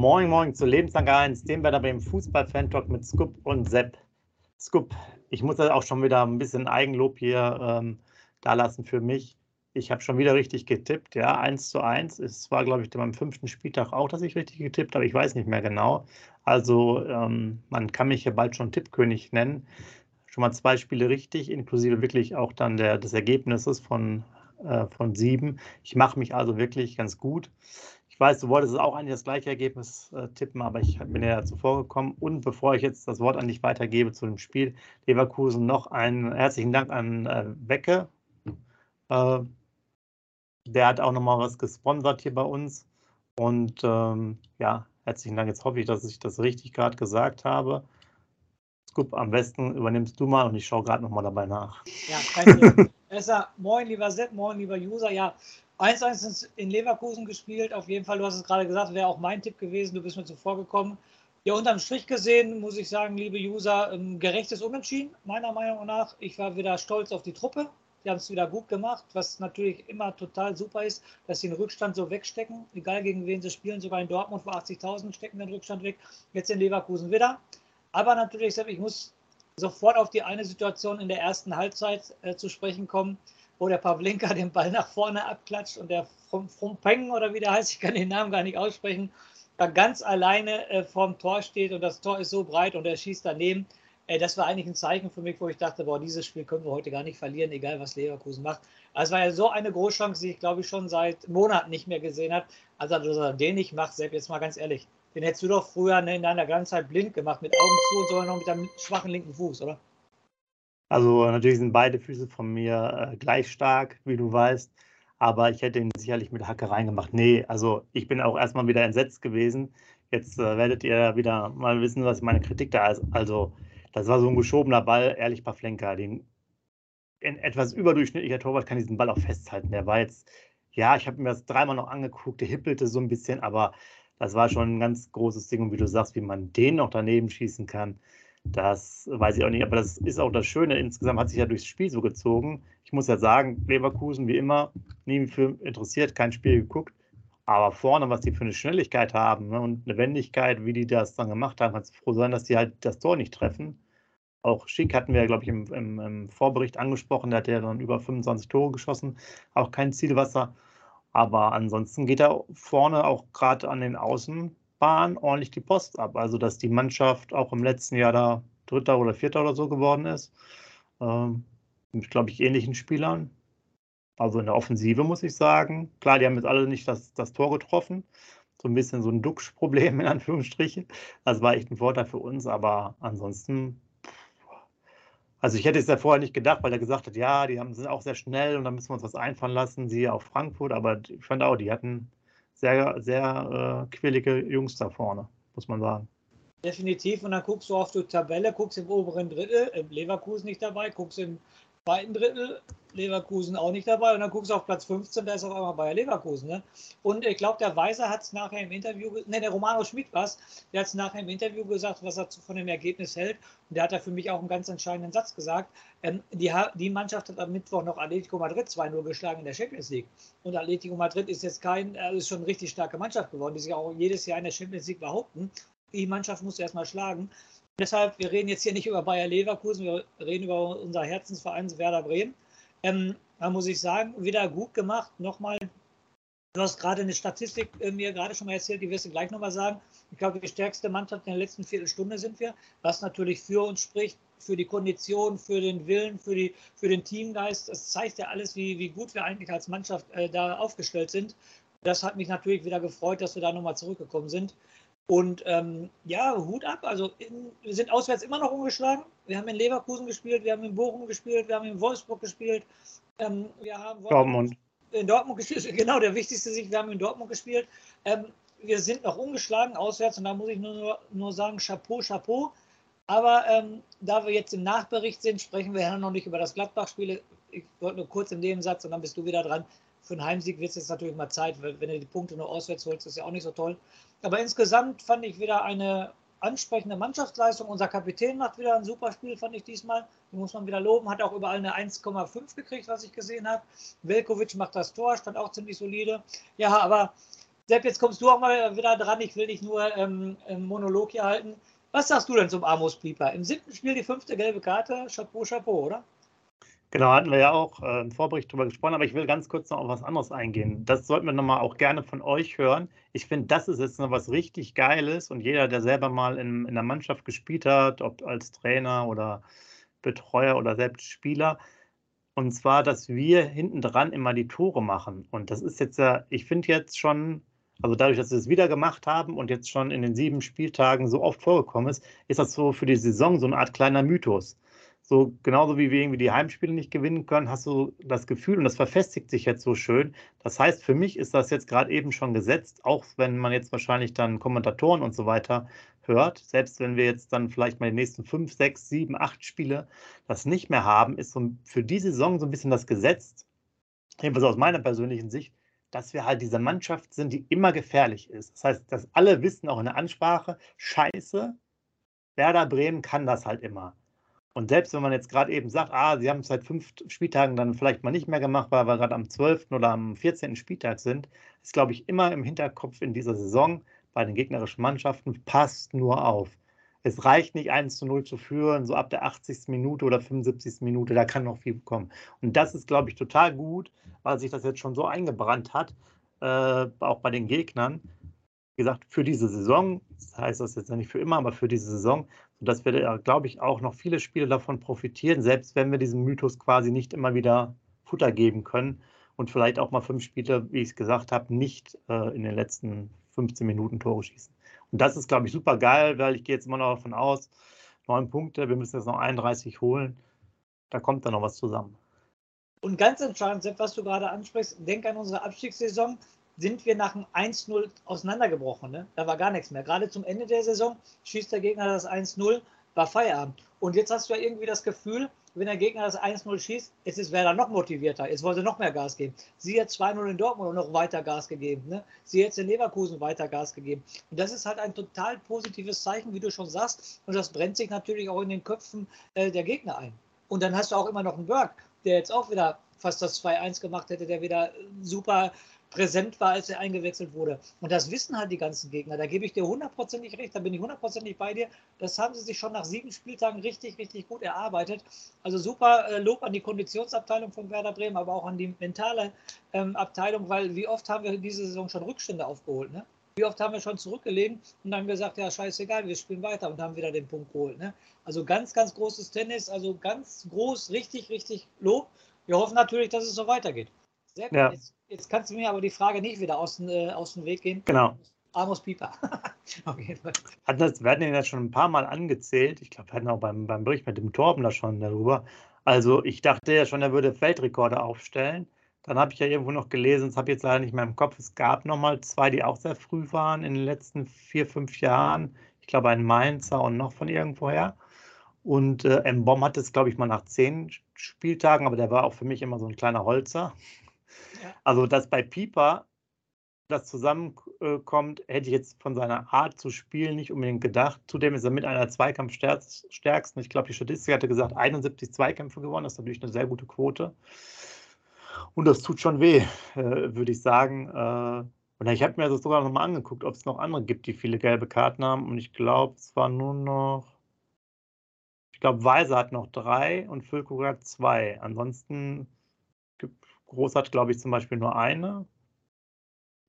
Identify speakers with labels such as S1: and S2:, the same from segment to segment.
S1: Moin, moin zu Lebenslang 1, dem Wetter beim Fußball-Fan-Talk mit Scoop und Sepp. Scoop, ich muss auch schon wieder ein bisschen Eigenlob hier ähm, da lassen für mich. Ich habe schon wieder richtig getippt, ja, 1 zu 1. Es war, glaube ich, beim fünften Spieltag auch, dass ich richtig getippt habe. Ich weiß nicht mehr genau. Also, ähm, man kann mich hier bald schon Tippkönig nennen. Schon mal zwei Spiele richtig, inklusive wirklich auch dann der, des Ergebnisses von, äh, von sieben. Ich mache mich also wirklich ganz gut. Ich weiß, du wolltest auch eigentlich das gleiche Ergebnis äh, tippen, aber ich bin ja zuvor gekommen. Und bevor ich jetzt das Wort an dich weitergebe zu dem Spiel Leverkusen, noch einen herzlichen Dank an äh, Wecke. Äh, der hat auch nochmal was gesponsert hier bei uns. Und ähm, ja, herzlichen Dank. Jetzt hoffe ich, dass ich das richtig gerade gesagt habe. Scoop, am besten übernimmst du mal und ich schaue gerade nochmal dabei nach.
S2: Ja, kein. Besser, moin lieber Sepp, moin lieber User. Ja, 1-1 in Leverkusen gespielt. Auf jeden Fall, du hast es gerade gesagt, wäre auch mein Tipp gewesen. Du bist mir zuvor gekommen. Ja, unterm Strich gesehen, muss ich sagen, liebe User, gerechtes Unentschieden, meiner Meinung nach. Ich war wieder stolz auf die Truppe. Die haben es wieder gut gemacht, was natürlich immer total super ist, dass sie den Rückstand so wegstecken. Egal gegen wen sie spielen, sogar in Dortmund vor 80.000 stecken den Rückstand weg. Jetzt in Leverkusen wieder. Aber natürlich, ich muss sofort auf die eine Situation in der ersten Halbzeit äh, zu sprechen kommen, wo der Pavlenka den Ball nach vorne abklatscht und der Frumpeng oder wie der heißt, ich kann den Namen gar nicht aussprechen, da ganz alleine äh, vorm Tor steht und das Tor ist so breit und er schießt daneben. Äh, das war eigentlich ein Zeichen für mich, wo ich dachte, boah, dieses Spiel können wir heute gar nicht verlieren, egal was Leverkusen macht. Also war ja so eine Großchance, die ich glaube ich schon seit Monaten nicht mehr gesehen habe. Also, dass er den nicht macht, selbst jetzt mal ganz ehrlich, den hättest du doch früher in deiner ganzen Zeit blind gemacht, mit Augen zu und sogar noch mit einem schwachen linken Fuß, oder?
S1: Also natürlich sind beide Füße von mir äh, gleich stark, wie du weißt. Aber ich hätte ihn sicherlich mit Hacke reingemacht. Nee, also ich bin auch erstmal wieder entsetzt gewesen. Jetzt äh, werdet ihr wieder mal wissen, was meine Kritik da ist. Also das war so ein geschobener Ball, ehrlich Pavlenka. Den, ein etwas überdurchschnittlicher Torwart kann diesen Ball auch festhalten. Der war jetzt, ja, ich habe mir das dreimal noch angeguckt, der hippelte so ein bisschen, aber das war schon ein ganz großes Ding. Und wie du sagst, wie man den noch daneben schießen kann, das weiß ich auch nicht. Aber das ist auch das Schöne. Insgesamt hat sich ja durchs Spiel so gezogen. Ich muss ja sagen, Leverkusen wie immer, nie für interessiert, kein Spiel geguckt. Aber vorne, was die für eine Schnelligkeit haben ne, und eine Wendigkeit, wie die das dann gemacht haben, kannst du froh sein, dass die halt das Tor nicht treffen. Auch Schick hatten wir, glaube ich, im, im, im, Vorbericht angesprochen. Der hat ja dann über 25 Tore geschossen. Auch kein Zielwasser. Aber ansonsten geht da vorne auch gerade an den Außenbahnen ordentlich die Post ab. Also, dass die Mannschaft auch im letzten Jahr da Dritter oder Vierter oder so geworden ist. Ähm, mit, glaube ich, ähnlichen Spielern. Also in der Offensive muss ich sagen. Klar, die haben jetzt alle nicht das, das Tor getroffen. So ein bisschen so ein Duxch-Problem in Anführungsstrichen. Das war echt ein Vorteil für uns, aber ansonsten. Also ich hätte es ja vorher nicht gedacht, weil er gesagt hat, ja, die haben, sind auch sehr schnell und da müssen wir uns was einfallen lassen, siehe auf Frankfurt. Aber ich fand auch, die hatten sehr, sehr äh, quirlige Jungs da vorne, muss man sagen.
S2: Definitiv. Und dann guckst du auf die Tabelle, guckst im oberen Drittel, im Leverkusen nicht dabei, guckst im zweiten Drittel, Leverkusen auch nicht dabei. Und dann guckst du auf Platz 15, da ist auf einmal Bayer Leverkusen. Ne? Und ich glaube, der Weiser hat es nachher im Interview, ne, der Romano Schmidt war der hat es nachher im Interview gesagt, was er von dem Ergebnis hält. Und der hat da für mich auch einen ganz entscheidenden Satz gesagt. Ähm, die, die, Mannschaft hat am Mittwoch noch Atletico Madrid 2-0 geschlagen in der Champions League. Und Atletico Madrid ist jetzt kein, äh, ist schon eine richtig starke Mannschaft geworden, die sich auch jedes Jahr in der Champions League behaupten. Die Mannschaft muss erstmal schlagen. Deshalb, wir reden jetzt hier nicht über Bayer Leverkusen, wir reden über unser Herzensverein Werder Bremen. Ähm, da muss ich sagen, wieder gut gemacht. Nochmal, du hast gerade eine Statistik äh, mir gerade schon mal erzählt, die wirst du gleich nochmal sagen. Ich glaube, die stärkste Mannschaft in der letzten Viertelstunde sind wir, was natürlich für uns spricht, für die Kondition, für den Willen, für, die, für den Teamgeist. Das zeigt ja alles, wie, wie gut wir eigentlich als Mannschaft äh, da aufgestellt sind. Das hat mich natürlich wieder gefreut, dass wir da nochmal zurückgekommen sind. Und ähm, ja, Hut ab. Also in, wir sind auswärts immer noch umgeschlagen. Wir haben in Leverkusen gespielt, wir haben in Bochum gespielt, wir haben in Wolfsburg gespielt. Ähm, wir haben
S1: Dortmund.
S2: In Dortmund gespielt. Genau, der wichtigste Sieg, wir haben in Dortmund gespielt. Ähm, wir sind noch umgeschlagen auswärts und da muss ich nur, nur sagen, Chapeau, Chapeau. Aber ähm, da wir jetzt im Nachbericht sind, sprechen wir ja noch nicht über das Gladbach-Spiel. Ich wollte nur kurz in dem Satz und dann bist du wieder dran. Für einen Heimsieg wird es jetzt natürlich mal Zeit, weil wenn du die Punkte nur auswärts holst, ist ja auch nicht so toll. Aber insgesamt fand ich wieder eine ansprechende Mannschaftsleistung. Unser Kapitän macht wieder ein super Spiel, fand ich diesmal. Die muss man wieder loben. Hat auch überall eine 1,5 gekriegt, was ich gesehen habe. Velkovic macht das Tor, stand auch ziemlich solide. Ja, aber Sepp, jetzt kommst du auch mal wieder dran. Ich will nicht nur ähm, Monolog hier halten. Was sagst du denn zum Amos Pieper? Im siebten Spiel die fünfte gelbe Karte. Chapeau, Chapeau, oder?
S1: Genau, hatten wir ja auch äh, im Vorbericht drüber gesprochen, aber ich will ganz kurz noch auf was anderes eingehen. Das sollten wir nochmal auch gerne von euch hören. Ich finde, das ist jetzt noch was richtig Geiles und jeder, der selber mal in, in der Mannschaft gespielt hat, ob als Trainer oder Betreuer oder selbst Spieler, und zwar, dass wir hinten dran immer die Tore machen. Und das ist jetzt ja, ich finde jetzt schon, also dadurch, dass wir es wieder gemacht haben und jetzt schon in den sieben Spieltagen so oft vorgekommen ist, ist das so für die Saison so eine Art kleiner Mythos. So genauso wie wir irgendwie die Heimspiele nicht gewinnen können, hast du das Gefühl, und das verfestigt sich jetzt so schön. Das heißt, für mich ist das jetzt gerade eben schon gesetzt, auch wenn man jetzt wahrscheinlich dann Kommentatoren und so weiter hört. Selbst wenn wir jetzt dann vielleicht mal die nächsten fünf, sechs, sieben, acht Spiele das nicht mehr haben, ist so für die Saison so ein bisschen das Gesetz, jedenfalls aus meiner persönlichen Sicht, dass wir halt diese Mannschaft sind, die immer gefährlich ist. Das heißt, dass alle wissen, auch in der Ansprache, scheiße, Werder Bremen kann das halt immer. Und selbst wenn man jetzt gerade eben sagt, ah, sie haben es seit fünf Spieltagen dann vielleicht mal nicht mehr gemacht, weil wir gerade am 12. oder am 14. Spieltag sind, ist, glaube ich, immer im Hinterkopf in dieser Saison bei den gegnerischen Mannschaften, passt nur auf. Es reicht nicht 1 zu 0 zu führen, so ab der 80. Minute oder 75. Minute, da kann noch viel kommen. Und das ist, glaube ich, total gut, weil sich das jetzt schon so eingebrannt hat, äh, auch bei den Gegnern. Wie gesagt, für diese Saison, das heißt das jetzt nicht für immer, aber für diese Saison, sodass wir, glaube ich, auch noch viele Spiele davon profitieren, selbst wenn wir diesem Mythos quasi nicht immer wieder Futter geben können und vielleicht auch mal fünf Spiele, wie ich es gesagt habe, nicht äh, in den letzten 15 Minuten Tore schießen. Und das ist, glaube ich, super geil, weil ich gehe jetzt immer noch davon aus, neun Punkte, wir müssen jetzt noch 31 holen, da kommt dann noch was zusammen.
S2: Und ganz entscheidend, Sepp, was du gerade ansprichst, denk an unsere Abstiegssaison, sind wir nach dem 1-0 auseinandergebrochen. Ne? Da war gar nichts mehr. Gerade zum Ende der Saison schießt der Gegner das 1-0, war Feierabend. Und jetzt hast du ja irgendwie das Gefühl, wenn der Gegner das 1-0 schießt, jetzt ist Werder noch motivierter. Jetzt wollte noch mehr Gas geben. Sie hat 2-0 in Dortmund noch weiter Gas gegeben. Ne? Sie hat in Leverkusen weiter Gas gegeben. Und das ist halt ein total positives Zeichen, wie du schon sagst. Und das brennt sich natürlich auch in den Köpfen äh, der Gegner ein. Und dann hast du auch immer noch einen Berg, der jetzt auch wieder fast das 2-1 gemacht hätte, der wieder super präsent war, als er eingewechselt wurde. Und das wissen halt die ganzen Gegner. Da gebe ich dir hundertprozentig recht, da bin ich hundertprozentig bei dir. Das haben sie sich schon nach sieben Spieltagen richtig, richtig gut erarbeitet. Also super äh, Lob an die Konditionsabteilung von Werder Bremen, aber auch an die mentale ähm, Abteilung, weil wie oft haben wir diese Saison schon Rückstände aufgeholt, ne? Wie oft haben wir schon zurückgelegen und dann gesagt, ja, scheißegal, wir spielen weiter und haben wieder den Punkt geholt. Ne? Also ganz, ganz großes Tennis, also ganz groß, richtig, richtig Lob. Wir hoffen natürlich, dass es so weitergeht. Sehr gut. Ja. Jetzt, jetzt, kannst du mir aber die Frage nicht wieder aus, äh, aus dem Weg gehen.
S1: Genau.
S2: Amos Pieper.
S1: Auf jeden Fall. Das, wir hatten ihn ja schon ein paar Mal angezählt. Ich glaube, wir hatten auch beim, beim Bericht mit dem Torben da schon darüber. Also ich dachte ja schon, er würde Weltrekorde aufstellen. Dann habe ich ja irgendwo noch gelesen, das habe ich jetzt leider nicht mehr im Kopf, es gab nochmal zwei, die auch sehr früh waren in den letzten vier, fünf Jahren. Ich glaube, ein Mainzer und noch von irgendwoher. Und äh, M. Bomb hat es, glaube ich, mal nach zehn Spieltagen, aber der war auch für mich immer so ein kleiner Holzer. Also, dass bei Pieper das zusammenkommt, hätte ich jetzt von seiner Art zu spielen nicht unbedingt gedacht. Zudem ist er mit einer Zweikampfstärksten. Ich glaube, die Statistik hatte gesagt, 71 Zweikämpfe gewonnen. Das ist natürlich eine sehr gute Quote. Und das tut schon weh, äh, würde ich sagen. Äh, und ich habe mir das sogar noch mal angeguckt, ob es noch andere gibt, die viele gelbe Karten haben. Und ich glaube, es war nur noch. Ich glaube, Weiser hat noch drei und Füllkrug hat zwei. Ansonsten Groß hat, glaube ich, zum Beispiel nur eine.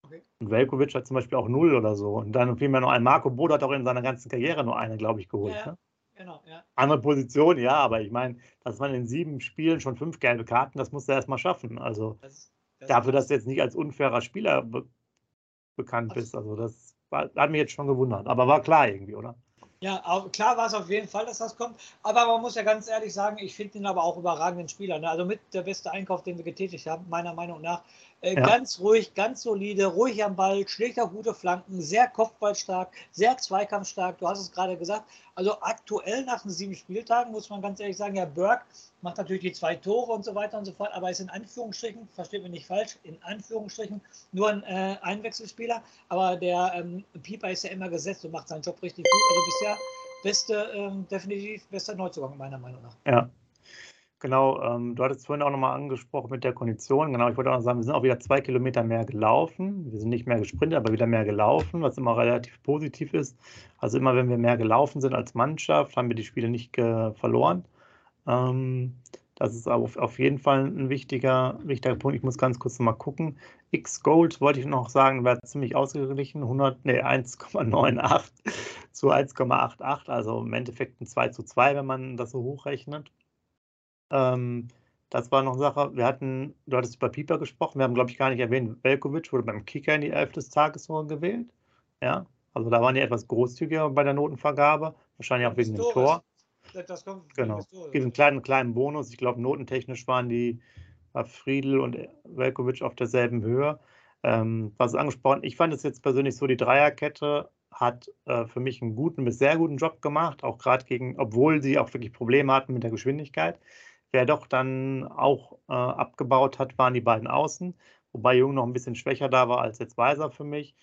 S1: Okay. Und Velkovic hat zum Beispiel auch null oder so. Und dann vielmehr noch ein Marco Bode hat auch in seiner ganzen Karriere nur eine, glaube ich, geholt. Ja, ne? genau, ja. Andere Position, ja, aber ich meine, dass man in sieben Spielen schon fünf gelbe Karten, das muss er erstmal schaffen. Also das, das dafür, dass du jetzt nicht als unfairer Spieler be bekannt bist. Also das war, hat mich jetzt schon gewundert. Aber war klar irgendwie, oder?
S2: Ja, klar war es auf jeden Fall, dass das kommt. Aber man muss ja ganz ehrlich sagen, ich finde ihn aber auch überragenden Spieler. Ne? Also mit der beste Einkauf, den wir getätigt haben, meiner Meinung nach. Äh, ja. Ganz ruhig, ganz solide, ruhig am Ball, schlägt auch gute Flanken, sehr kopfballstark, sehr zweikampfstark. Du hast es gerade gesagt. Also aktuell nach den sieben Spieltagen muss man ganz ehrlich sagen, ja, Burke macht natürlich die zwei Tore und so weiter und so fort, aber ist in Anführungsstrichen, versteht mich nicht falsch, in Anführungsstrichen nur ein äh, Einwechselspieler. Aber der ähm, Pieper ist ja immer gesetzt und macht seinen Job richtig gut. Also bisher beste, ähm, definitiv bester Neuzugang meiner Meinung nach.
S1: Ja. Genau, ähm, du hattest vorhin auch nochmal angesprochen mit der Kondition. Genau, ich wollte auch noch sagen, wir sind auch wieder zwei Kilometer mehr gelaufen. Wir sind nicht mehr gesprintet, aber wieder mehr gelaufen, was immer relativ positiv ist. Also immer, wenn wir mehr gelaufen sind als Mannschaft, haben wir die Spiele nicht verloren. Ähm, das ist auf, auf jeden Fall ein wichtiger, wichtiger Punkt. Ich muss ganz kurz mal gucken. X Gold wollte ich noch sagen, wäre ziemlich ausgeglichen. 100, nee, 1,98 zu 1,88. Also im Endeffekt ein 2 zu 2, wenn man das so hochrechnet. Ähm, das war noch eine Sache. Wir hatten, du hattest über Pieper gesprochen. Wir haben, glaube ich, gar nicht erwähnt, Velkovic wurde beim Kicker in die Elf des Tages gewählt. Ja, also da waren die etwas großzügiger bei der Notenvergabe. Wahrscheinlich auch wegen dem Tor. Das kommt genau. Es gibt einen kleinen, kleinen Bonus. Ich glaube, notentechnisch waren die war Friedel und Velkovic auf derselben Höhe. Ähm, was angesprochen, ich fand es jetzt persönlich so, die Dreierkette hat äh, für mich einen guten bis sehr guten Job gemacht, auch gerade gegen, obwohl sie auch wirklich Probleme hatten mit der Geschwindigkeit. Wer doch dann auch äh, abgebaut hat, waren die beiden Außen, wobei Jung noch ein bisschen schwächer da war als jetzt Weiser für mich.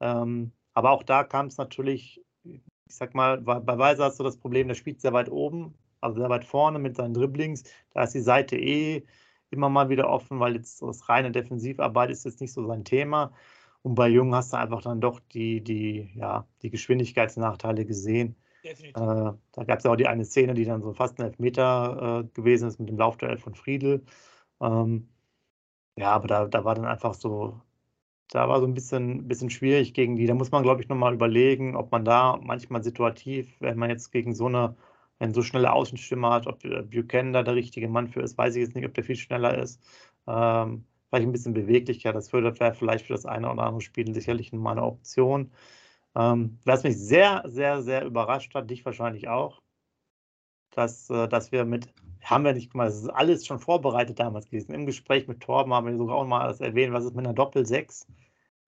S1: Ähm, aber auch da kam es natürlich, ich sag mal, bei Weiser hast du das Problem, der spielt sehr weit oben, also sehr weit vorne mit seinen Dribblings. Da ist die Seite eh immer mal wieder offen, weil jetzt das reine Defensivarbeit ist jetzt nicht so sein Thema. Und bei Jung hast du einfach dann doch die, die, ja, die Geschwindigkeitsnachteile gesehen. Definitiv. Äh, da gab es ja auch die eine Szene, die dann so fast ein Elfmeter äh, gewesen ist mit dem Laufduell von Friedel. Ähm, ja, aber da, da war dann einfach so, da war so ein bisschen, bisschen schwierig gegen die. Da muss man, glaube ich, nochmal überlegen, ob man da manchmal situativ, wenn man jetzt gegen so eine, wenn so schnelle Außenstimme hat, ob Buchanan da der richtige Mann für ist, weiß ich jetzt nicht, ob der viel schneller ist. Ähm, vielleicht ein bisschen Beweglichkeit, das würde vielleicht für das eine oder andere Spiel sicherlich mal eine Option. Ähm, was mich sehr, sehr, sehr überrascht hat, dich wahrscheinlich auch, dass, äh, dass wir mit, haben wir nicht gemacht, das ist alles schon vorbereitet damals gewesen. Im Gespräch mit Torben haben wir sogar auch mal das erwähnt, was ist mit einer Doppel-6?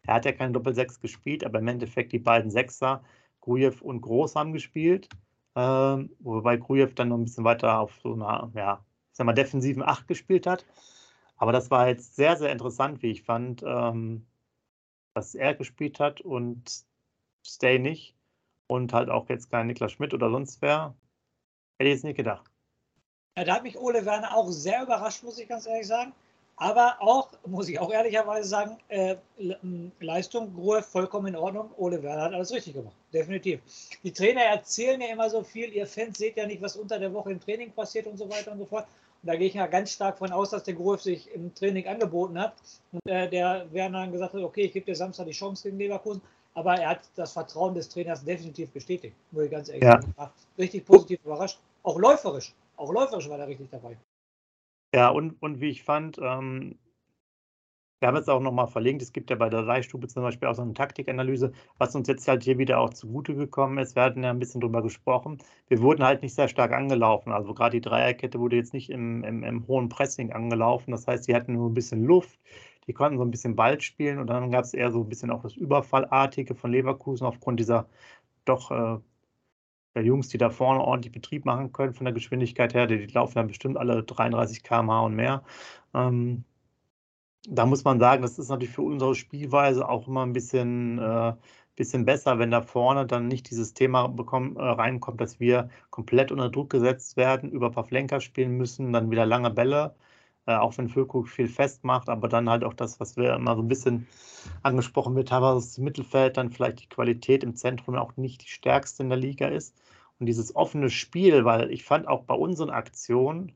S1: Er hat ja keine Doppel-6 gespielt, aber im Endeffekt die beiden Sechser, Grujew und Groß haben gespielt. Ähm, wobei Grujew dann noch ein bisschen weiter auf so einer, ja, ich sag mal, defensiven 8 gespielt hat. Aber das war jetzt sehr, sehr interessant, wie ich fand, ähm, was er gespielt hat und Stay nicht. Und halt auch jetzt kein Niklas Schmidt oder sonst wer. Hätte ich jetzt nicht gedacht.
S2: Ja, da hat mich Ole Werner auch sehr überrascht, muss ich ganz ehrlich sagen. Aber auch, muss ich auch ehrlicherweise sagen, äh, Leistung, Ruhe vollkommen in Ordnung. Ole Werner hat alles richtig gemacht. Definitiv. Die Trainer erzählen ja immer so viel. Ihr Fans seht ja nicht, was unter der Woche im Training passiert und so weiter und so fort. Und da gehe ich ja ganz stark von aus, dass der Grof sich im Training angeboten hat. Und äh, der Werner dann gesagt hat, okay, ich gebe dir Samstag die Chance gegen Leverkusen aber er hat das Vertrauen des Trainers definitiv bestätigt, muss ich ganz ehrlich ja. sagen. War richtig positiv überrascht. Auch läuferisch. Auch läuferisch war er richtig dabei.
S1: Ja, und, und wie ich fand, ähm, wir haben es auch nochmal verlinkt, es gibt ja bei der Leihstube zum Beispiel auch so eine Taktikanalyse, was uns jetzt halt hier wieder auch zugute gekommen ist. Wir hatten ja ein bisschen drüber gesprochen. Wir wurden halt nicht sehr stark angelaufen. Also gerade die Dreierkette wurde jetzt nicht im, im, im hohen Pressing angelaufen. Das heißt, sie hatten nur ein bisschen Luft. Die konnten so ein bisschen Ball spielen und dann gab es eher so ein bisschen auch das Überfallartige von Leverkusen aufgrund dieser doch äh, der Jungs, die da vorne ordentlich Betrieb machen können von der Geschwindigkeit her. Die, laufen dann bestimmt alle 33 km/h und mehr. Ähm, da muss man sagen, das ist natürlich für unsere Spielweise auch immer ein bisschen, äh, bisschen besser, wenn da vorne dann nicht dieses Thema bekommen, äh, reinkommt, dass wir komplett unter Druck gesetzt werden, über Flenker spielen müssen, dann wieder lange Bälle äh, auch wenn Füllkrug viel festmacht, aber dann halt auch das, was wir immer so ein bisschen angesprochen wird, teilweise das Mittelfeld, dann vielleicht die Qualität im Zentrum auch nicht die stärkste in der Liga ist. Und dieses offene Spiel, weil ich fand auch bei unseren Aktionen,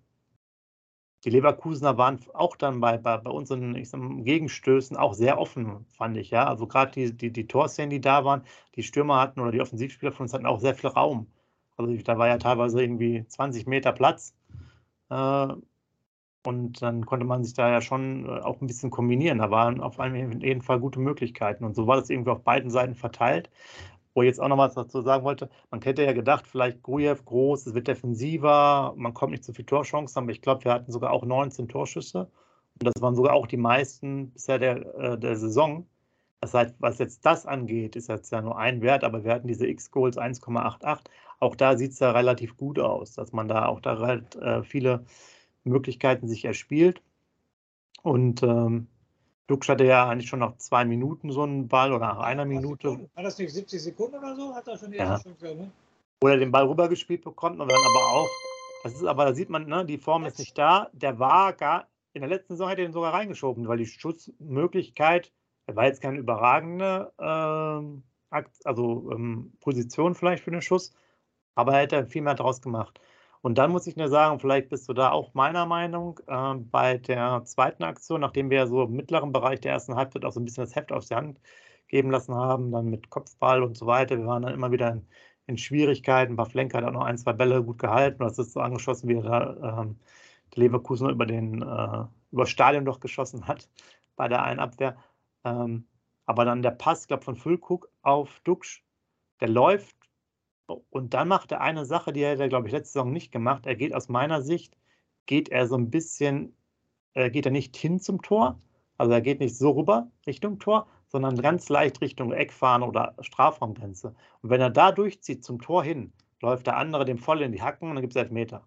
S1: die Leverkusener waren auch dann bei, bei, bei unseren mal, Gegenstößen auch sehr offen, fand ich. Ja? Also gerade die, die, die Torszenen, die da waren, die Stürmer hatten oder die Offensivspieler von uns hatten auch sehr viel Raum. Also da war ja teilweise irgendwie 20 Meter Platz. Äh, und dann konnte man sich da ja schon äh, auch ein bisschen kombinieren. Da waren auf jeden Fall gute Möglichkeiten. Und so war das irgendwie auf beiden Seiten verteilt. Wo ich jetzt auch noch was dazu sagen wollte, man hätte ja gedacht, vielleicht Grujew groß, es wird defensiver, man kommt nicht zu viel Torchancen, aber ich glaube, wir hatten sogar auch 19 Torschüsse. Und das waren sogar auch die meisten bisher der, äh, der Saison. Das heißt, was jetzt das angeht, ist jetzt ja nur ein Wert, aber wir hatten diese X-Goals 1,88. Auch da sieht es ja relativ gut aus, dass man da auch da halt äh, viele Möglichkeiten sich erspielt. Und ähm, Dux hatte ja eigentlich schon nach zwei Minuten so einen Ball oder nach einer Minute.
S2: War das nicht 70 Sekunden oder so? Hat er schon die
S1: ja. Chance, ne? Wo er den Ball rübergespielt bekommt und dann aber auch Das ist aber, da sieht man, ne, die Form ist nicht da. Der war gar, in der letzten Saison hätte er ihn sogar reingeschoben, weil die Schussmöglichkeit, er war jetzt keine überragende äh, also, ähm, Position vielleicht für den Schuss, aber er hätte viel mehr draus gemacht. Und dann muss ich nur sagen, vielleicht bist du da auch meiner Meinung, äh, bei der zweiten Aktion, nachdem wir so im mittleren Bereich der ersten Halbzeit auch so ein bisschen das Heft auf die Hand geben lassen haben, dann mit Kopfball und so weiter. Wir waren dann immer wieder in, in Schwierigkeiten. Baflenka hat auch noch ein, zwei Bälle gut gehalten. Das ist so angeschossen, wie er da ähm, der Leverkusen über den äh, über Stadion doch geschossen hat bei der Einabwehr. Ähm, aber dann der Pass, ich glaube, von Füllkrug auf Duxch, der läuft und dann macht er eine Sache, die er, glaube ich, letzte Saison nicht gemacht. Er geht aus meiner Sicht, geht er so ein bisschen, äh, geht er nicht hin zum Tor, also er geht nicht so rüber Richtung Tor, sondern ganz leicht Richtung Eckfahren oder Strafraumgrenze. Und wenn er da durchzieht zum Tor hin, läuft der andere dem voll in die Hacken und dann gibt es Elfmeter.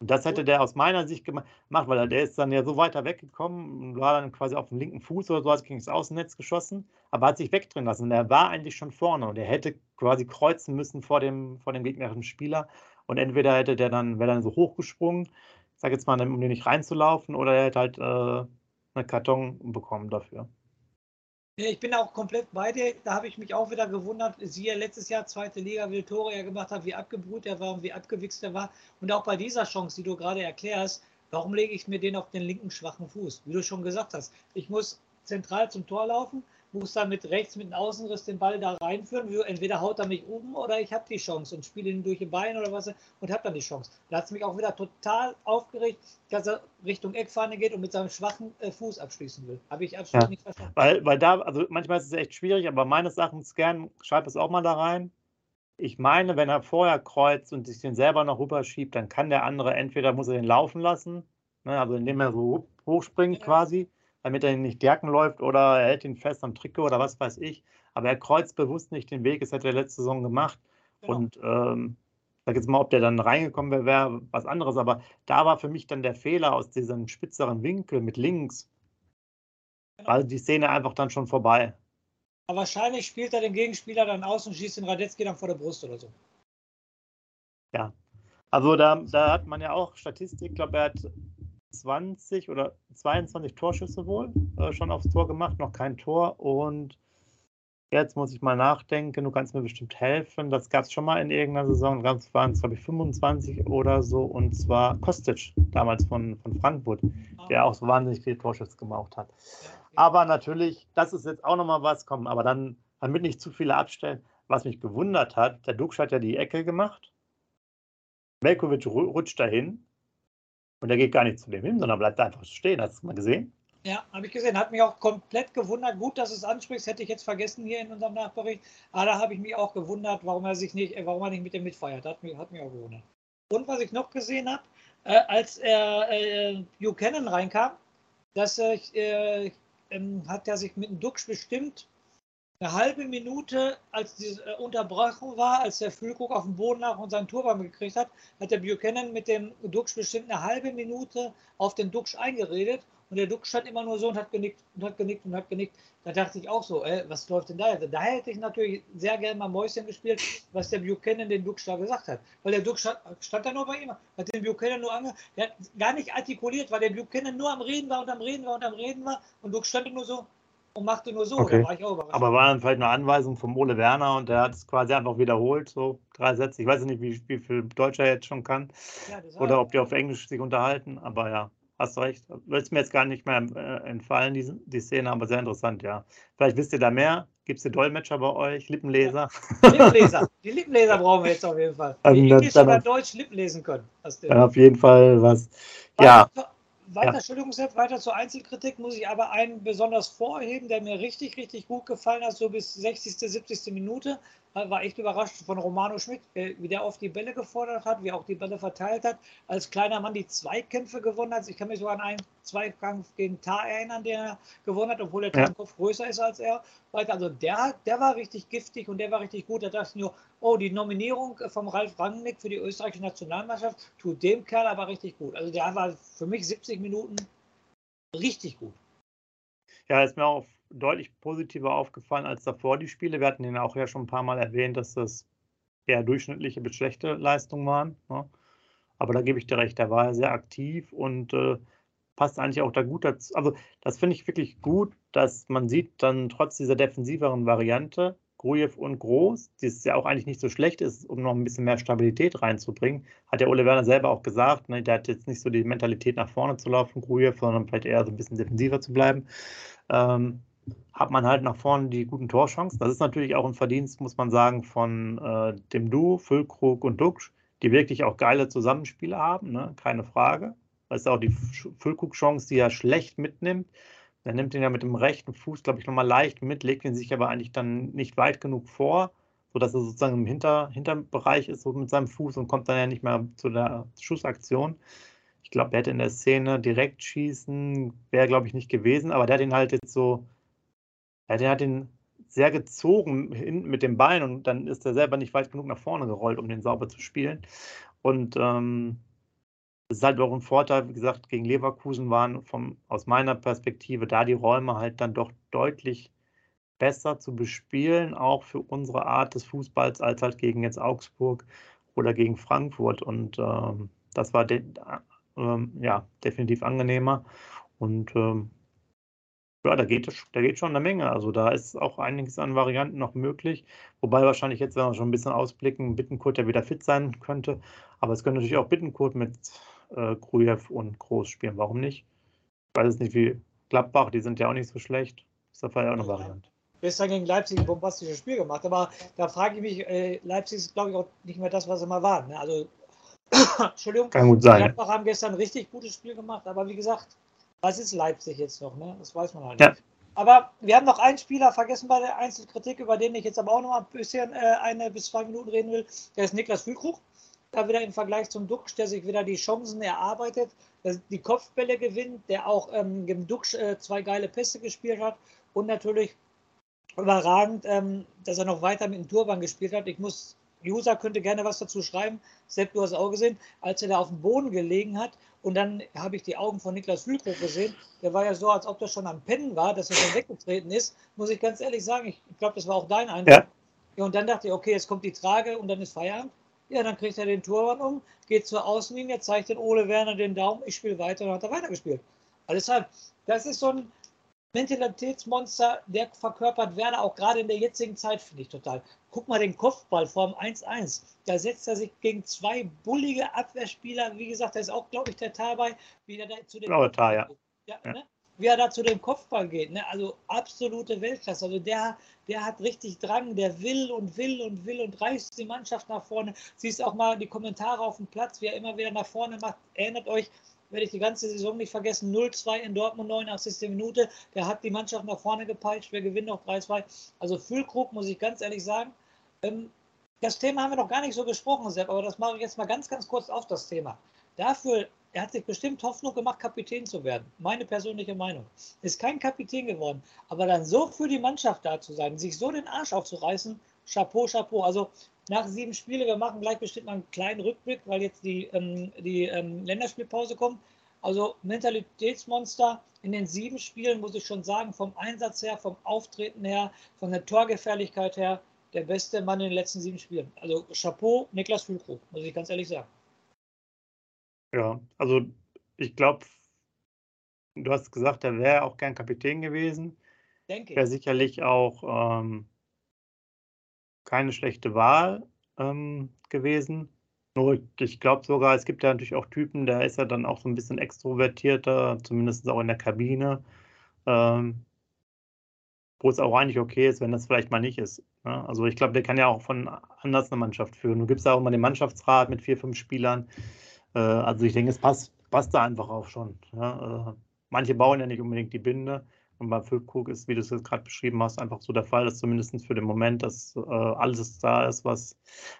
S1: Und das hätte der aus meiner Sicht gemacht, weil der ist dann ja so weiter weggekommen und war dann quasi auf dem linken Fuß oder so, hat gegen das Außennetz geschossen, aber hat sich wegdrehen lassen. Und er war eigentlich schon vorne und er hätte quasi kreuzen müssen vor dem, vor dem gegnerischen Spieler. Und entweder hätte der dann, wäre dann so hochgesprungen, ich sage jetzt mal, um den nicht reinzulaufen, oder er hätte halt äh, einen Karton bekommen dafür.
S2: Ich bin auch komplett bei dir. Da habe ich mich auch wieder gewundert. Sie ja letztes Jahr zweite Liga, wie Tore er gemacht hat, wie abgebrüht er war und wie abgewichst er war. Und auch bei dieser Chance, die du gerade erklärst, warum lege ich mir den auf den linken schwachen Fuß? Wie du schon gesagt hast, ich muss zentral zum Tor laufen muss dann mit rechts mit dem Außenriss den Ball da reinführen. Entweder haut er mich oben oder ich habe die Chance und spiele ihn durch die Beine oder was und habe dann die Chance. Da hat es mich auch wieder total aufgeregt, dass er Richtung Eckfahne geht und mit seinem schwachen äh, Fuß abschließen will. Habe ich absolut ja. nicht verstanden.
S1: Weil, weil da, also manchmal ist es echt schwierig, aber meines Erachtens gern, schreib es auch mal da rein. Ich meine, wenn er vorher kreuzt und sich den selber noch rüberschiebt, dann kann der andere entweder muss er den laufen lassen, ne, also indem er so hochspringt ja. quasi, damit er nicht Derken läuft oder er hält ihn fest am Trikot oder was weiß ich. Aber er kreuzt bewusst nicht den Weg, das hat er letzte Saison gemacht. Genau. Und ähm, sag jetzt mal, ob der dann reingekommen wäre, wäre was anderes. Aber da war für mich dann der Fehler aus diesem spitzeren Winkel mit links. Genau. Also die Szene einfach dann schon vorbei.
S2: Aber wahrscheinlich spielt er den Gegenspieler dann aus und schießt den Radetzky dann vor der Brust oder so.
S1: Ja. Also da, da hat man ja auch Statistik, ich glaube, er hat 20 oder 22 Torschüsse wohl äh, schon aufs Tor gemacht, noch kein Tor. Und jetzt muss ich mal nachdenken, du kannst mir bestimmt helfen. Das gab es schon mal in irgendeiner Saison, das waren es, glaube ich, 25 oder so. Und zwar Kostic, damals von, von Frankfurt, der auch so wahnsinnig viele Torschüsse gemacht hat. Aber natürlich, das ist jetzt auch nochmal was, kommen, aber dann, damit nicht zu viele abstellen. Was mich gewundert hat, der Dux hat ja die Ecke gemacht. Melkovic rutscht dahin, und er geht gar nicht zu dem hin, sondern bleibt einfach stehen. Hast du es mal gesehen?
S2: Ja, habe ich gesehen. Hat mich auch komplett gewundert. Gut, dass es ansprichst, hätte ich jetzt vergessen hier in unserem Nachbericht. Aber da habe ich mich auch gewundert, warum er sich nicht, warum er nicht mit dem mitfeiert. Hat mich, hat mich auch gewundert. Und was ich noch gesehen habe, äh, als er äh, Buchanan reinkam, dass äh, ähm, hat er sich mit dem Duxch bestimmt eine halbe Minute, als die äh, Unterbrechung war, als der Füllkrug auf dem Boden lag und seinen Turban gekriegt hat, hat der Buchanan mit dem Duxch bestimmt eine halbe Minute auf den Duxch eingeredet und der Duxch stand immer nur so und hat genickt und hat genickt und hat genickt. Da dachte ich auch so, ey, was läuft denn da? Also da hätte ich natürlich sehr gerne mal Mäuschen gespielt, was der Buchanan den Duxch da gesagt hat. Weil der Duxch stand, stand da nur bei ihm, hat den Buchanan nur ange... Der hat gar nicht artikuliert, weil der Buchanan nur am Reden war und am Reden war und am Reden war und Duxch stand nur so und machte nur so.
S1: Okay. Da war ich auch überrascht. Aber war dann vielleicht eine Anweisung vom Ole Werner und der hat es quasi einfach wiederholt, so drei Sätze. Ich weiß nicht, wie, wie viel Deutsch er jetzt schon kann ja, oder ob die auf Englisch sich unterhalten, aber ja. Hast du recht. Wird es mir jetzt gar nicht mehr äh, entfallen, die, die Szene, aber sehr interessant, ja. Vielleicht wisst ihr da mehr. Gibt es die Dolmetscher bei euch? Lippenleser?
S2: Ja. Lippenleser. Die Lippenleser brauchen wir jetzt auf jeden Fall. Die ähm, Englisch oder Deutsch Lippen lesen können.
S1: Dann auf jeden Fall was. Ja
S2: weiter, ja. Entschuldigung, Sepp, weiter zur Einzelkritik muss ich aber einen besonders vorheben, der mir richtig, richtig gut gefallen hat, so bis 60., 70. Minute war echt überrascht von Romano Schmidt, wie der oft die Bälle gefordert hat, wie auch die Bälle verteilt hat. Als kleiner Mann die Zweikämpfe gewonnen hat. Ich kann mich so an einen Zweikampf gegen Tar erinnern, den er gewonnen hat, obwohl der ja. Kopf größer ist als er. Also der, der war richtig giftig und der war richtig gut. Da dachte ich nur, oh, die Nominierung vom Ralf Rangnick für die österreichische Nationalmannschaft tut dem Kerl aber richtig gut. Also der war für mich 70 Minuten richtig gut.
S1: Ja, ist mir auch deutlich positiver aufgefallen als davor die Spiele. Wir hatten ihn auch ja schon ein paar Mal erwähnt, dass das eher durchschnittliche bis schlechte Leistungen waren. Ne? Aber da gebe ich dir recht, der war sehr aktiv und äh, passt eigentlich auch da gut dazu. Also das finde ich wirklich gut, dass man sieht dann trotz dieser defensiveren Variante, Grujew und Groß, die es ja auch eigentlich nicht so schlecht ist, um noch ein bisschen mehr Stabilität reinzubringen, hat der Ole Werner selber auch gesagt, ne, der hat jetzt nicht so die Mentalität nach vorne zu laufen, Grujew, sondern vielleicht eher so ein bisschen defensiver zu bleiben. Ähm, hat man halt nach vorne die guten Torchancen. Das ist natürlich auch ein Verdienst, muss man sagen, von äh, dem Duo, Füllkrug und Duxch, die wirklich auch geile Zusammenspiele haben, ne? keine Frage. Das ist auch die Füllkrug-Chance, die er schlecht mitnimmt. Er nimmt ihn ja mit dem rechten Fuß, glaube ich, nochmal leicht mit, legt ihn sich aber eigentlich dann nicht weit genug vor, sodass er sozusagen im Hinter, Hinterbereich ist so mit seinem Fuß und kommt dann ja nicht mehr zu der Schussaktion. Ich glaube, er hätte in der Szene direkt schießen, wäre, glaube ich, nicht gewesen, aber der hat ihn halt jetzt so ja, der hat ihn sehr gezogen mit dem Bein und dann ist er selber nicht weit genug nach vorne gerollt, um den sauber zu spielen. Und ähm, das ist halt auch ein Vorteil, wie gesagt, gegen Leverkusen waren vom, aus meiner Perspektive da die Räume halt dann doch deutlich besser zu bespielen, auch für unsere Art des Fußballs, als halt gegen jetzt Augsburg oder gegen Frankfurt. Und ähm, das war de ähm, ja, definitiv angenehmer. Und ähm, ja, da geht, da geht schon eine Menge. Also da ist auch einiges an Varianten noch möglich. Wobei wahrscheinlich jetzt, wenn wir schon ein bisschen ausblicken, Bittenkurt ja wieder fit sein könnte. Aber es könnte natürlich auch Bittenkurt mit äh, Grujew und Groß spielen. Warum nicht? Ich weiß es nicht, wie Gladbach, die sind ja auch nicht so schlecht. Ist da vielleicht auch eine Variante.
S2: Gestern gegen Leipzig ein bombastisches Spiel gemacht. Aber da frage ich mich, äh, Leipzig ist, glaube ich, auch nicht mehr das, was sie mal waren. Ne? Also, Entschuldigung.
S1: Kann gut sein.
S2: Gladbach haben gestern ein richtig gutes Spiel gemacht. Aber wie gesagt, was ist Leipzig jetzt noch? Ne? Das weiß man halt ja. nicht. Aber wir haben noch einen Spieler vergessen bei der Einzelkritik, über den ich jetzt aber auch noch ein bisschen äh, eine bis zwei Minuten reden will. Der ist Niklas Füllkrug. Da wieder im Vergleich zum Duxch, der sich wieder die Chancen erarbeitet, die Kopfbälle gewinnt, der auch ähm, im Duxch äh, zwei geile Pässe gespielt hat und natürlich überragend, ähm, dass er noch weiter mit dem Turban gespielt hat. Ich muss User könnte gerne was dazu schreiben. Sepp, du hast auch gesehen, als er da auf dem Boden gelegen hat und dann habe ich die Augen von Niklas Füllkrug gesehen. Der war ja so, als ob das schon am Pennen war, dass er schon weggetreten ist. Muss ich ganz ehrlich sagen, ich, glaube, das war auch dein Eindruck. Ja. Und dann dachte ich, okay, jetzt kommt die Trage und dann ist Feierabend. Ja, dann kriegt er den Torwart um, geht zur Außenlinie, zeigt den Ole Werner den Daumen, ich spiele weiter und hat er weitergespielt. Also deshalb, das ist so ein, Mentalitätsmonster, der verkörpert Werder auch gerade in der jetzigen Zeit, finde ich total. Guck mal den Kopfball vorm 1-1. Da setzt er sich gegen zwei bullige Abwehrspieler. Wie gesagt, da ist auch, glaube ich, der Tar wie er da zu dem
S1: Blaue Tar, ja.
S2: ja, ja. Ne? Wie er da zu dem Kopfball geht. Ne? Also absolute Weltklasse. Also der, der hat richtig Drang, der will und will und will und reißt die Mannschaft nach vorne. Siehst auch mal die Kommentare auf dem Platz, wie er immer wieder nach vorne macht. Erinnert euch, werde ich die ganze Saison nicht vergessen. 0-2 in Dortmund, 89. Minute. Der hat die Mannschaft nach vorne gepeitscht. Wir gewinnen noch 3-2. Also Füllkrug, muss ich ganz ehrlich sagen. Ähm, das Thema haben wir noch gar nicht so gesprochen, Sepp, aber das mache ich jetzt mal ganz, ganz kurz auf das Thema. Dafür, er hat sich bestimmt Hoffnung gemacht, Kapitän zu werden. Meine persönliche Meinung. Ist kein Kapitän geworden. Aber dann so für die Mannschaft da zu sein, sich so den Arsch aufzureißen, Chapeau, Chapeau. Also nach sieben Spielen, wir machen gleich bestimmt mal einen kleinen Rückblick, weil jetzt die, ähm, die ähm, Länderspielpause kommt. Also Mentalitätsmonster in den sieben Spielen, muss ich schon sagen, vom Einsatz her, vom Auftreten her, von der Torgefährlichkeit her, der beste Mann in den letzten sieben Spielen. Also Chapeau, Niklas Füllkrug, muss ich ganz ehrlich sagen.
S1: Ja, also ich glaube, du hast gesagt, er wäre auch gern Kapitän gewesen. Denke ich. Wäre sicherlich auch ähm, keine schlechte Wahl ähm, gewesen. Nur ich glaube sogar, es gibt ja natürlich auch Typen, der ist ja dann auch so ein bisschen extrovertierter, zumindest auch in der Kabine, ähm, wo es auch eigentlich okay ist, wenn das vielleicht mal nicht ist. Ne? Also ich glaube, der kann ja auch von anders eine Mannschaft führen. Du gibst ja auch mal den Mannschaftsrat mit vier, fünf Spielern. Äh, also ich denke, es passt, passt da einfach auch schon. Ja? Äh, manche bauen ja nicht unbedingt die Binde. Und bei Füllkrug ist, wie du es jetzt gerade beschrieben hast, einfach so der Fall, dass zumindest für den Moment, dass äh, alles da ist, was,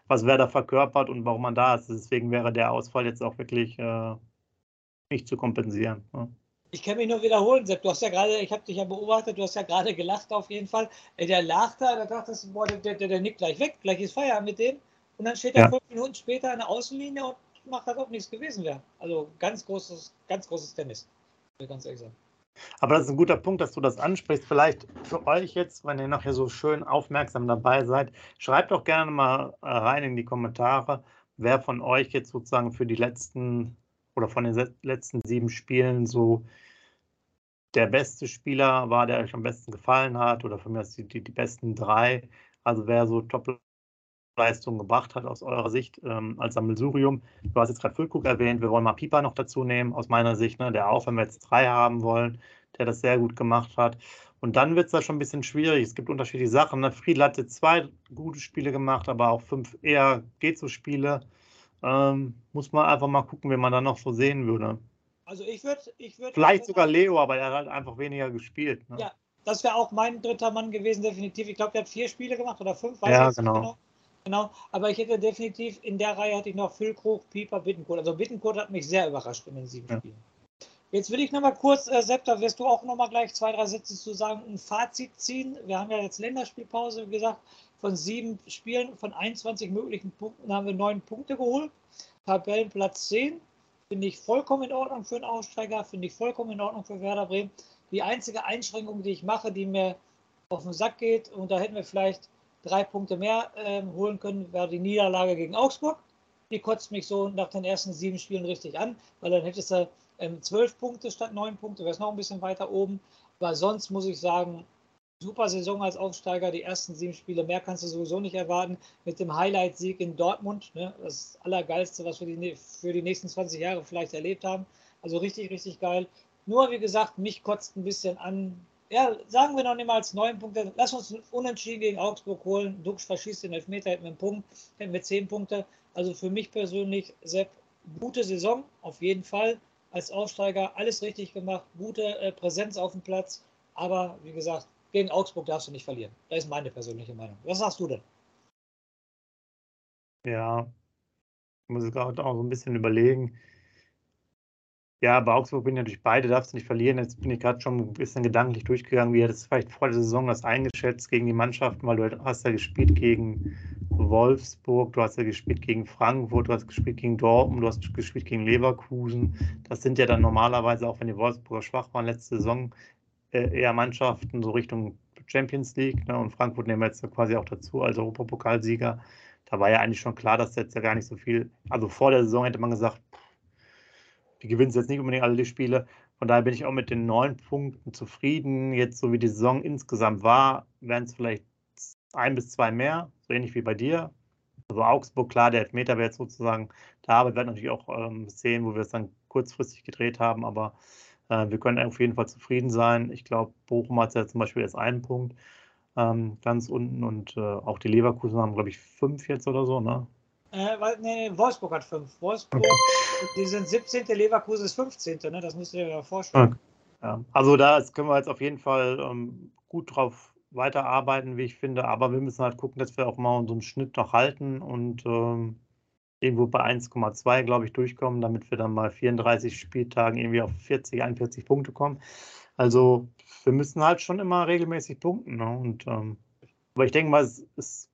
S1: was Werder verkörpert und warum man da ist. Deswegen wäre der Ausfall jetzt auch wirklich äh, nicht zu kompensieren. Ja.
S2: Ich kann mich nur wiederholen, Sepp. Du hast ja gerade, ich habe dich ja beobachtet, du hast ja gerade gelacht auf jeden Fall. Der lag da, da dachtest du, boah, der, der, der nickt gleich weg, gleich ist Feierabend mit dem. Und dann steht er ja. fünf Minuten später an der Außenlinie und macht, als ob nichts gewesen wäre. Also ganz großes, ganz großes Tennis. Ganz ehrlich sagen.
S1: Aber das ist ein guter Punkt, dass du das ansprichst. Vielleicht für euch jetzt, wenn ihr nachher so schön aufmerksam dabei seid, schreibt doch gerne mal äh, rein in die Kommentare, wer von euch jetzt sozusagen für die letzten oder von den letzten sieben Spielen so der beste Spieler war, der euch am besten gefallen hat oder für mich die, die, die besten drei. Also wer so Top-Leistung gebracht hat aus eurer Sicht ähm, als Sammelsurium. Du hast jetzt gerade Füllkrug erwähnt, wir wollen mal Pieper noch dazu nehmen, aus meiner Sicht, ne, der auch, wenn wir jetzt drei haben wollen, der das sehr gut gemacht hat. Und dann wird es da schon ein bisschen schwierig. Es gibt unterschiedliche Sachen. Ne? Friedl hatte zwei gute Spiele gemacht, aber auch fünf eher geht so Spiele. Ähm, muss man einfach mal gucken, wen man da noch so sehen würde.
S2: Also ich würde, ich würde.
S1: Vielleicht sogar Leo, aber er hat halt einfach weniger gespielt.
S2: Ne? Ja, das wäre auch mein dritter Mann gewesen, definitiv. Ich glaube, der hat vier Spiele gemacht oder fünf,
S1: weiß ja, genau. genau.
S2: Genau, aber ich hätte definitiv in der Reihe hatte ich noch Füllkrug, Pieper, Bittenkurt. Also Bittenkurt hat mich sehr überrascht in den sieben ja. Spielen. Jetzt will ich noch mal kurz, äh, Sepp, da wirst du auch noch mal gleich zwei, drei Sätze zu sagen, ein Fazit ziehen. Wir haben ja jetzt Länderspielpause, wie gesagt, von sieben Spielen, von 21 möglichen Punkten haben wir neun Punkte geholt. Tabellenplatz 10. Finde ich vollkommen in Ordnung für einen Aussteiger, finde ich vollkommen in Ordnung für Werder Bremen. Die einzige Einschränkung, die ich mache, die mir auf den Sack geht, und da hätten wir vielleicht drei Punkte mehr äh, holen können, wäre die Niederlage gegen Augsburg. Die kotzt mich so nach den ersten sieben Spielen richtig an, weil dann hättest du ähm, zwölf Punkte statt neun Punkte, wäre es noch ein bisschen weiter oben. Aber sonst muss ich sagen, super Saison als Aufsteiger. Die ersten sieben Spiele, mehr kannst du sowieso nicht erwarten. Mit dem Highlight-Sieg in Dortmund, ne, das Allergeilste, was wir die, für die nächsten 20 Jahre vielleicht erlebt haben. Also richtig, richtig geil. Nur, wie gesagt, mich kotzt ein bisschen an. Ja, sagen wir noch nicht mal als neun Punkte. Lass uns unentschieden gegen Augsburg holen. Dux verschießt den Elfmeter, hätten wir einen Punkt, hätten wir zehn Punkte. Also für mich persönlich, Sepp, gute Saison, auf jeden Fall. Als Aufsteiger alles richtig gemacht, gute äh, Präsenz auf dem Platz. Aber wie gesagt, gegen Augsburg darfst du nicht verlieren. Das ist meine persönliche Meinung. Was sagst du denn?
S1: Ja, ich muss gerade auch so ein bisschen überlegen. Ja, bei Augsburg bin ich natürlich beide, darfst du nicht verlieren. Jetzt bin ich gerade schon ein bisschen gedanklich durchgegangen, wie er das vielleicht vor der Saison das eingeschätzt gegen die Mannschaften, weil du hast ja gespielt gegen Wolfsburg, du hast ja gespielt gegen Frankfurt, du hast gespielt gegen Dortmund, du hast gespielt gegen Leverkusen. Das sind ja dann normalerweise, auch wenn die Wolfsburger schwach waren letzte Saison, äh, eher Mannschaften so Richtung Champions League. Ne? Und Frankfurt nehmen wir jetzt quasi auch dazu als Europapokalsieger. Da war ja eigentlich schon klar, dass jetzt ja gar nicht so viel. Also vor der Saison hätte man gesagt, die gewinnen jetzt nicht unbedingt alle die Spiele. Von daher bin ich auch mit den neun Punkten zufrieden. Jetzt, so wie die Saison insgesamt war, wären es vielleicht ein bis zwei mehr, so ähnlich wie bei dir. Also Augsburg, klar, der Elfmeter wäre jetzt sozusagen da, aber wir werden natürlich auch ähm, sehen, wo wir es dann kurzfristig gedreht haben. Aber äh, wir können auf jeden Fall zufrieden sein. Ich glaube, Bochum hat ja zum Beispiel jetzt einen Punkt ähm, ganz unten und äh, auch die Leverkusen haben, glaube ich, fünf jetzt oder so, ne?
S2: Äh, nee, Wolfsburg hat fünf. Wolfsburg, okay. die sind 17. Leverkusen ist 15. Ne? Das müsst ihr dir vorstellen. Okay.
S1: Ja. Also da können wir jetzt auf jeden Fall ähm, gut drauf weiterarbeiten, wie ich finde. Aber wir müssen halt gucken, dass wir auch mal unseren Schnitt noch halten und ähm, irgendwo bei 1,2, glaube ich, durchkommen, damit wir dann mal 34 Spieltagen irgendwie auf 40, 41 Punkte kommen. Also wir müssen halt schon immer regelmäßig punkten. Ne? Und, ähm, aber ich denke mal, es, es,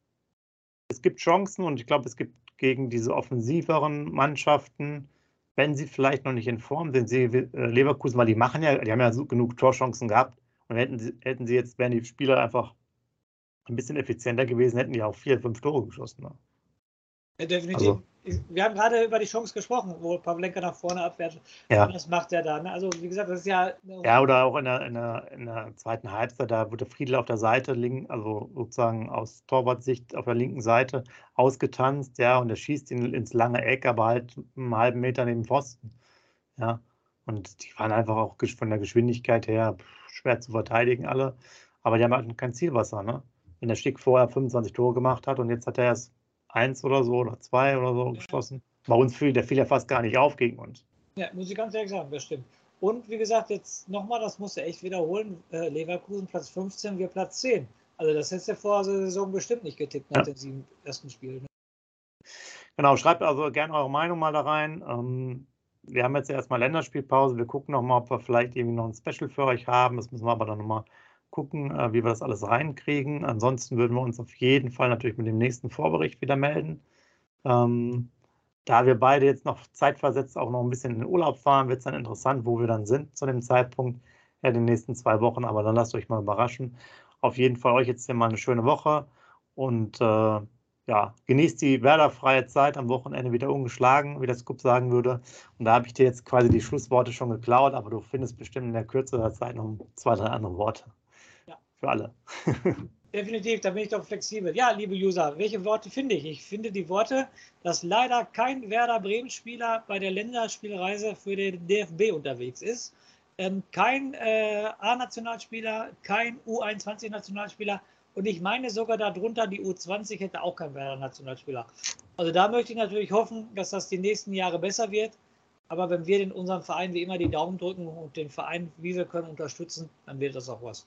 S1: es gibt Chancen und ich glaube, es gibt gegen diese offensiveren Mannschaften, wenn sie vielleicht noch nicht in Form sind, sie äh, Leverkusen, weil die machen ja, die haben ja so genug Torchancen gehabt und hätten sie, hätten sie jetzt, wären die Spieler einfach ein bisschen effizienter gewesen, hätten die auch vier, fünf Tore geschossen. Ne?
S2: Ja, definitiv. Also, wir haben gerade über die Chance gesprochen, wo Pavlenka nach vorne abwehrt. Ja. Das macht er da. Ne? Also, wie gesagt, das ist ja.
S1: Ja, oder auch in der, in der, in der zweiten Halbzeit, da wurde Friedel auf der Seite, link, also sozusagen aus Torwartsicht auf der linken Seite ausgetanzt, ja, und er schießt ihn ins lange Eck, aber halt einen halben Meter neben Pfosten. Ja. Und die waren einfach auch von der Geschwindigkeit her schwer zu verteidigen, alle. Aber die haben halt kein Zielwasser, ne? Wenn der Stick vorher 25 Tore gemacht hat und jetzt hat er erst eins oder so oder zwei oder so geschossen. Bei uns fiel, der fiel ja fast gar nicht auf gegen uns.
S2: Ja, muss ich ganz ehrlich sagen, das stimmt. Und wie gesagt, jetzt nochmal, das musst du echt wiederholen. Äh, Leverkusen Platz 15, wir Platz 10. Also das hättest du vor der Saison bestimmt nicht getippt nach ja. den sieben ersten Spielen. Ne?
S1: Genau, schreibt also gerne eure Meinung mal da rein. Ähm, wir haben jetzt erstmal Länderspielpause. Wir gucken nochmal, ob wir vielleicht irgendwie noch ein Special für euch haben. Das müssen wir aber dann nochmal gucken, äh, wie wir das alles reinkriegen. Ansonsten würden wir uns auf jeden Fall natürlich mit dem nächsten Vorbericht wieder melden. Ähm, da wir beide jetzt noch zeitversetzt auch noch ein bisschen in den Urlaub fahren, wird es dann interessant, wo wir dann sind zu dem Zeitpunkt, ja, den nächsten zwei Wochen. Aber dann lasst euch mal überraschen. Auf jeden Fall euch jetzt hier mal eine schöne Woche und äh, ja, genießt die Werder-freie Zeit am Wochenende wieder ungeschlagen, wie das Kupp sagen würde. Und da habe ich dir jetzt quasi die Schlussworte schon geklaut, aber du findest bestimmt in der Kürze der Zeit noch zwei, drei andere Worte. Für alle.
S2: Definitiv, da bin ich doch flexibel. Ja, liebe User, welche Worte finde ich? Ich finde die Worte, dass leider kein Werder Bremen-Spieler bei der Länderspielreise für den DFB unterwegs ist. Ähm, kein äh, A-Nationalspieler, kein U21-Nationalspieler und ich meine sogar darunter, die U20 hätte auch kein Werder-Nationalspieler. Also da möchte ich natürlich hoffen, dass das die nächsten Jahre besser wird. Aber wenn wir in unserem Verein wie immer die Daumen drücken und den Verein, wie wir können, unterstützen, dann wird das auch was.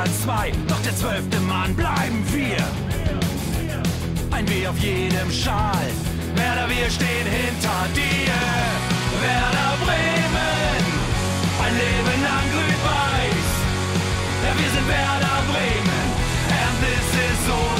S3: Liga 2, doch der zwölfte Mann bleiben wir. Ein W auf jedem Schal, Werder, wir stehen hinter dir. Werder Bremen, ein Leben lang grün-weiß. Ja, wir sind Werder Bremen, and this is Osterdeich.